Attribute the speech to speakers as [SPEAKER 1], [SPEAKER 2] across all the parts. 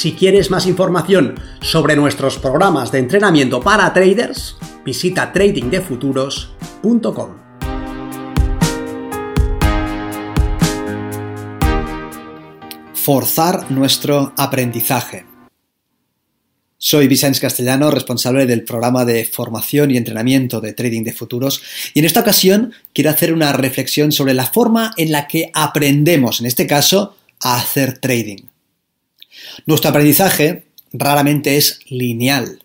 [SPEAKER 1] Si quieres más información sobre nuestros programas de entrenamiento para traders, visita tradingdefuturos.com.
[SPEAKER 2] Forzar nuestro aprendizaje. Soy Vicente Castellano, responsable del programa de formación y entrenamiento de trading de futuros, y en esta ocasión quiero hacer una reflexión sobre la forma en la que aprendemos, en este caso, a hacer trading. Nuestro aprendizaje raramente es lineal.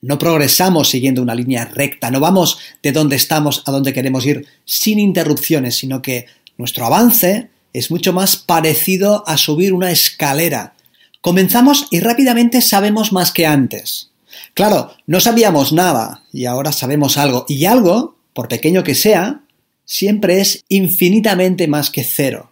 [SPEAKER 2] No progresamos siguiendo una línea recta, no vamos de donde estamos a donde queremos ir sin interrupciones, sino que nuestro avance es mucho más parecido a subir una escalera. Comenzamos y rápidamente sabemos más que antes. Claro, no sabíamos nada y ahora sabemos algo, y algo, por pequeño que sea, siempre es infinitamente más que cero.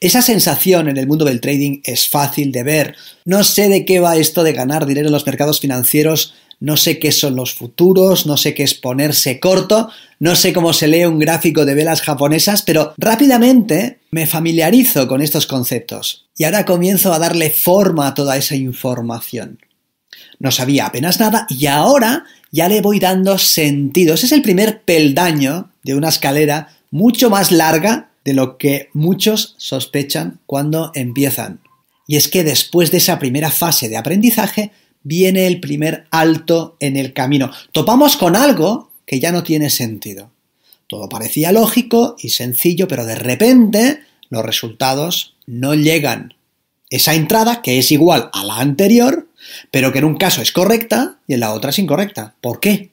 [SPEAKER 2] Esa sensación en el mundo del trading es fácil de ver. No sé de qué va esto de ganar dinero en los mercados financieros, no sé qué son los futuros, no sé qué es ponerse corto, no sé cómo se lee un gráfico de velas japonesas, pero rápidamente me familiarizo con estos conceptos y ahora comienzo a darle forma a toda esa información. No sabía apenas nada y ahora ya le voy dando sentido. Ese es el primer peldaño de una escalera mucho más larga de lo que muchos sospechan cuando empiezan. Y es que después de esa primera fase de aprendizaje viene el primer alto en el camino. Topamos con algo que ya no tiene sentido. Todo parecía lógico y sencillo, pero de repente los resultados no llegan. Esa entrada, que es igual a la anterior, pero que en un caso es correcta y en la otra es incorrecta. ¿Por qué?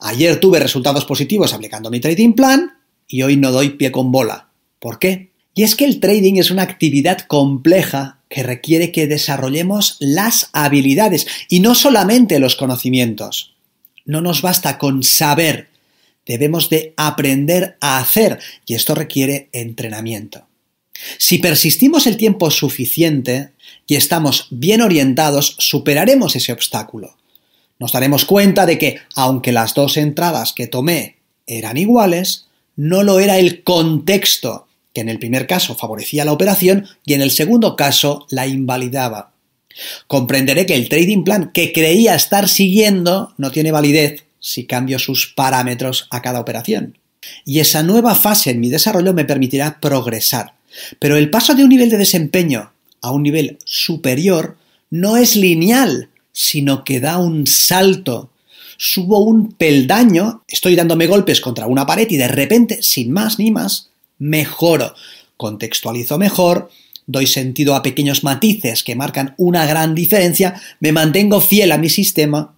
[SPEAKER 2] Ayer tuve resultados positivos aplicando mi trading plan y hoy no doy pie con bola. ¿Por qué? Y es que el trading es una actividad compleja que requiere que desarrollemos las habilidades y no solamente los conocimientos. No nos basta con saber, debemos de aprender a hacer y esto requiere entrenamiento. Si persistimos el tiempo suficiente y estamos bien orientados, superaremos ese obstáculo. Nos daremos cuenta de que, aunque las dos entradas que tomé eran iguales, no lo era el contexto, que en el primer caso favorecía la operación y en el segundo caso la invalidaba. Comprenderé que el trading plan que creía estar siguiendo no tiene validez si cambio sus parámetros a cada operación. Y esa nueva fase en mi desarrollo me permitirá progresar. Pero el paso de un nivel de desempeño a un nivel superior no es lineal, sino que da un salto subo un peldaño, estoy dándome golpes contra una pared y de repente, sin más ni más, mejoro. Contextualizo mejor, doy sentido a pequeños matices que marcan una gran diferencia, me mantengo fiel a mi sistema.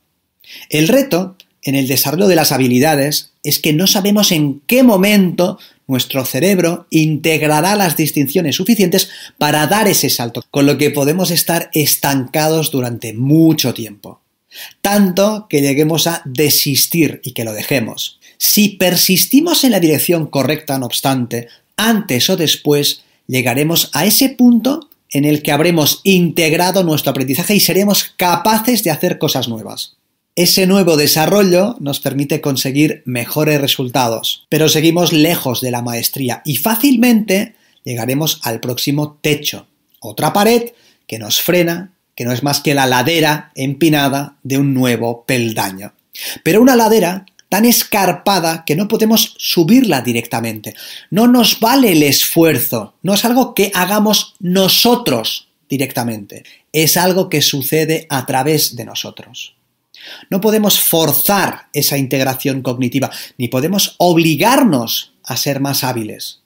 [SPEAKER 2] El reto en el desarrollo de las habilidades es que no sabemos en qué momento nuestro cerebro integrará las distinciones suficientes para dar ese salto, con lo que podemos estar estancados durante mucho tiempo tanto que lleguemos a desistir y que lo dejemos. Si persistimos en la dirección correcta, no obstante, antes o después llegaremos a ese punto en el que habremos integrado nuestro aprendizaje y seremos capaces de hacer cosas nuevas. Ese nuevo desarrollo nos permite conseguir mejores resultados, pero seguimos lejos de la maestría y fácilmente llegaremos al próximo techo, otra pared que nos frena que no es más que la ladera empinada de un nuevo peldaño. Pero una ladera tan escarpada que no podemos subirla directamente. No nos vale el esfuerzo, no es algo que hagamos nosotros directamente, es algo que sucede a través de nosotros. No podemos forzar esa integración cognitiva, ni podemos obligarnos a ser más hábiles.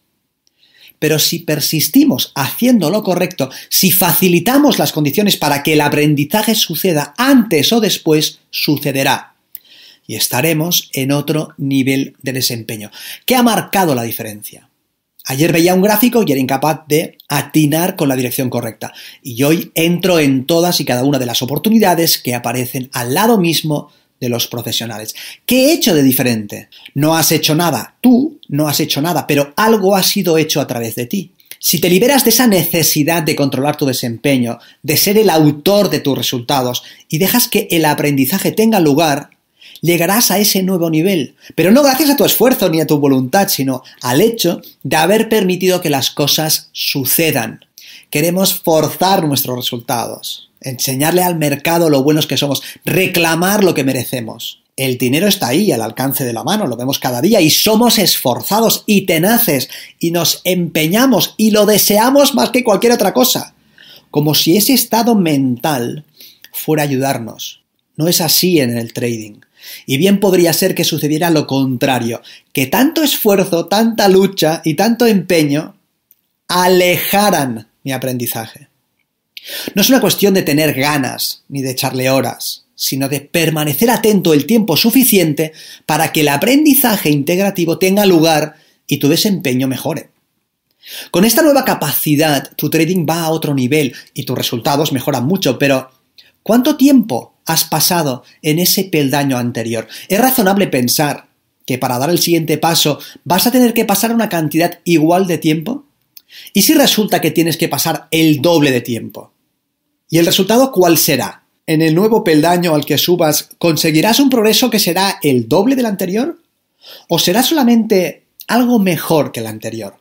[SPEAKER 2] Pero si persistimos haciendo lo correcto, si facilitamos las condiciones para que el aprendizaje suceda antes o después, sucederá. Y estaremos en otro nivel de desempeño. ¿Qué ha marcado la diferencia? Ayer veía un gráfico y era incapaz de atinar con la dirección correcta. Y hoy entro en todas y cada una de las oportunidades que aparecen al lado mismo de los profesionales. ¿Qué he hecho de diferente? No has hecho nada. Tú no has hecho nada, pero algo ha sido hecho a través de ti. Si te liberas de esa necesidad de controlar tu desempeño, de ser el autor de tus resultados y dejas que el aprendizaje tenga lugar, llegarás a ese nuevo nivel. Pero no gracias a tu esfuerzo ni a tu voluntad, sino al hecho de haber permitido que las cosas sucedan. Queremos forzar nuestros resultados, enseñarle al mercado lo buenos que somos, reclamar lo que merecemos. El dinero está ahí, al alcance de la mano, lo vemos cada día y somos esforzados y tenaces y nos empeñamos y lo deseamos más que cualquier otra cosa. Como si ese estado mental fuera ayudarnos. No es así en el trading. Y bien podría ser que sucediera lo contrario, que tanto esfuerzo, tanta lucha y tanto empeño alejaran mi aprendizaje. No es una cuestión de tener ganas ni de echarle horas, sino de permanecer atento el tiempo suficiente para que el aprendizaje integrativo tenga lugar y tu desempeño mejore. Con esta nueva capacidad, tu trading va a otro nivel y tus resultados mejoran mucho, pero ¿cuánto tiempo has pasado en ese peldaño anterior? Es razonable pensar que para dar el siguiente paso vas a tener que pasar una cantidad igual de tiempo. ¿Y si resulta que tienes que pasar el doble de tiempo? ¿Y el resultado cuál será? En el nuevo peldaño al que subas, ¿conseguirás un progreso que será el doble del anterior? ¿O será solamente algo mejor que el anterior?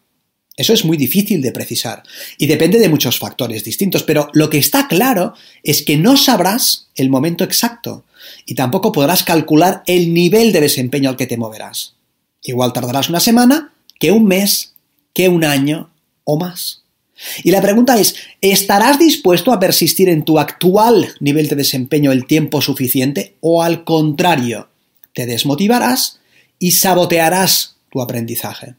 [SPEAKER 2] Eso es muy difícil de precisar y depende de muchos factores distintos, pero lo que está claro es que no sabrás el momento exacto y tampoco podrás calcular el nivel de desempeño al que te moverás. Igual tardarás una semana, que un mes, que un año o más. Y la pregunta es, ¿estarás dispuesto a persistir en tu actual nivel de desempeño el tiempo suficiente o al contrario, te desmotivarás y sabotearás tu aprendizaje?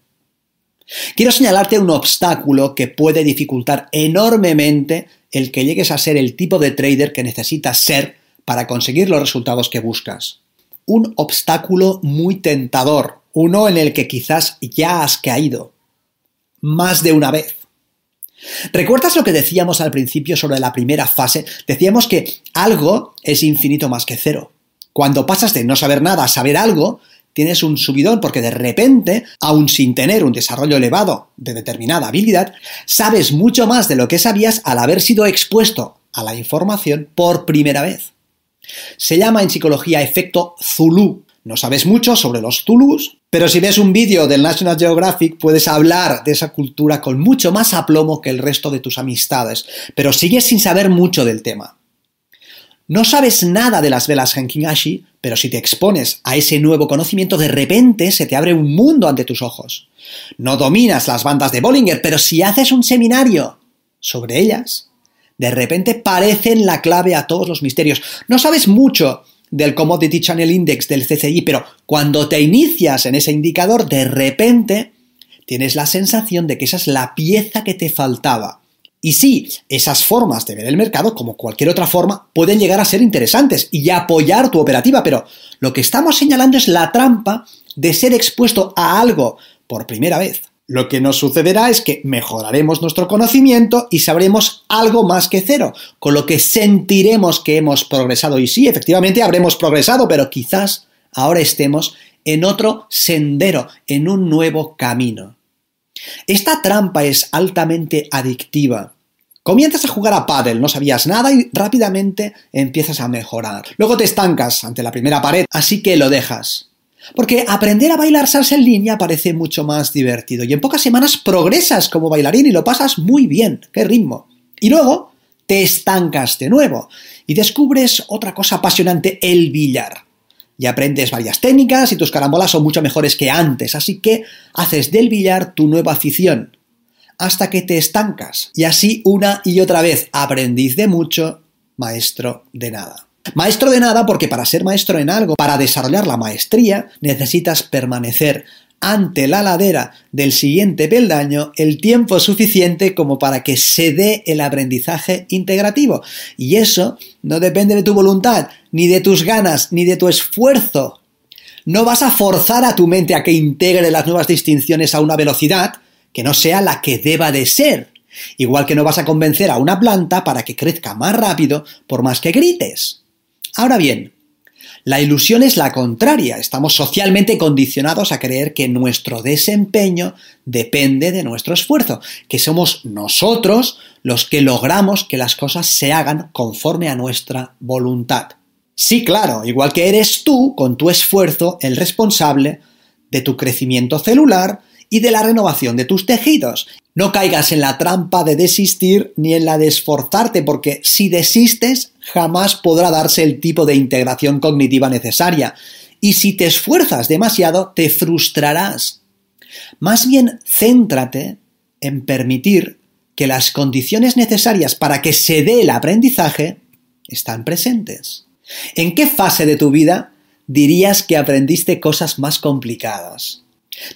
[SPEAKER 2] Quiero señalarte un obstáculo que puede dificultar enormemente el que llegues a ser el tipo de trader que necesitas ser para conseguir los resultados que buscas. Un obstáculo muy tentador, uno en el que quizás ya has caído más de una vez. ¿Recuerdas lo que decíamos al principio sobre la primera fase? Decíamos que algo es infinito más que cero. Cuando pasas de no saber nada a saber algo, tienes un subidón porque de repente, aun sin tener un desarrollo elevado de determinada habilidad, sabes mucho más de lo que sabías al haber sido expuesto a la información por primera vez. Se llama en psicología efecto Zulu. No sabes mucho sobre los Zulus, pero si ves un vídeo del National Geographic puedes hablar de esa cultura con mucho más aplomo que el resto de tus amistades, pero sigues sin saber mucho del tema. No sabes nada de las velas Ashi, pero si te expones a ese nuevo conocimiento, de repente se te abre un mundo ante tus ojos. No dominas las bandas de Bollinger, pero si haces un seminario sobre ellas, de repente parecen la clave a todos los misterios. No sabes mucho del Commodity Channel Index del CCI, pero cuando te inicias en ese indicador, de repente tienes la sensación de que esa es la pieza que te faltaba. Y sí, esas formas de ver el mercado, como cualquier otra forma, pueden llegar a ser interesantes y apoyar tu operativa, pero lo que estamos señalando es la trampa de ser expuesto a algo por primera vez. Lo que nos sucederá es que mejoraremos nuestro conocimiento y sabremos algo más que cero, con lo que sentiremos que hemos progresado. Y sí, efectivamente habremos progresado, pero quizás ahora estemos en otro sendero, en un nuevo camino. Esta trampa es altamente adictiva. Comienzas a jugar a pádel, no sabías nada y rápidamente empiezas a mejorar. Luego te estancas ante la primera pared, así que lo dejas. Porque aprender a bailar salsa en línea parece mucho más divertido y en pocas semanas progresas como bailarín y lo pasas muy bien. ¡Qué ritmo! Y luego te estancas de nuevo y descubres otra cosa apasionante, el billar. Y aprendes varias técnicas y tus carambolas son mucho mejores que antes, así que haces del billar tu nueva afición. Hasta que te estancas. Y así una y otra vez, aprendiz de mucho, maestro de nada. Maestro de nada porque para ser maestro en algo, para desarrollar la maestría, necesitas permanecer ante la ladera del siguiente peldaño el tiempo suficiente como para que se dé el aprendizaje integrativo. Y eso no depende de tu voluntad, ni de tus ganas, ni de tu esfuerzo. No vas a forzar a tu mente a que integre las nuevas distinciones a una velocidad que no sea la que deba de ser. Igual que no vas a convencer a una planta para que crezca más rápido por más que grites. Ahora bien, la ilusión es la contraria. Estamos socialmente condicionados a creer que nuestro desempeño depende de nuestro esfuerzo, que somos nosotros los que logramos que las cosas se hagan conforme a nuestra voluntad. Sí, claro, igual que eres tú, con tu esfuerzo, el responsable de tu crecimiento celular y de la renovación de tus tejidos. No caigas en la trampa de desistir ni en la de esforzarte, porque si desistes jamás podrá darse el tipo de integración cognitiva necesaria. Y si te esfuerzas demasiado, te frustrarás. Más bien, céntrate en permitir que las condiciones necesarias para que se dé el aprendizaje están presentes. ¿En qué fase de tu vida dirías que aprendiste cosas más complicadas?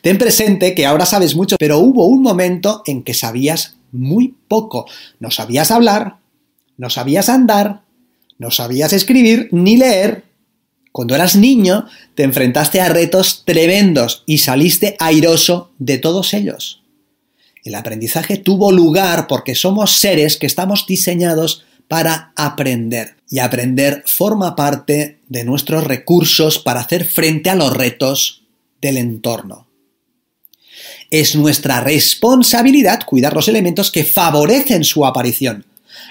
[SPEAKER 2] Ten presente que ahora sabes mucho, pero hubo un momento en que sabías muy poco. No sabías hablar, no sabías andar, no sabías escribir ni leer. Cuando eras niño te enfrentaste a retos tremendos y saliste airoso de todos ellos. El aprendizaje tuvo lugar porque somos seres que estamos diseñados para aprender. Y aprender forma parte de nuestros recursos para hacer frente a los retos del entorno. Es nuestra responsabilidad cuidar los elementos que favorecen su aparición.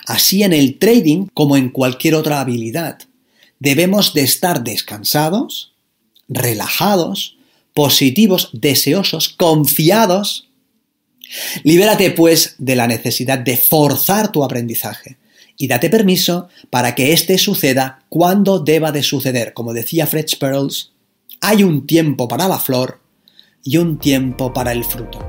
[SPEAKER 2] Así en el trading como en cualquier otra habilidad. Debemos de estar descansados, relajados, positivos, deseosos, confiados. Libérate pues de la necesidad de forzar tu aprendizaje y date permiso para que éste suceda cuando deba de suceder. Como decía Fred Sperls, hay un tiempo para la flor y un tiempo para el fruto.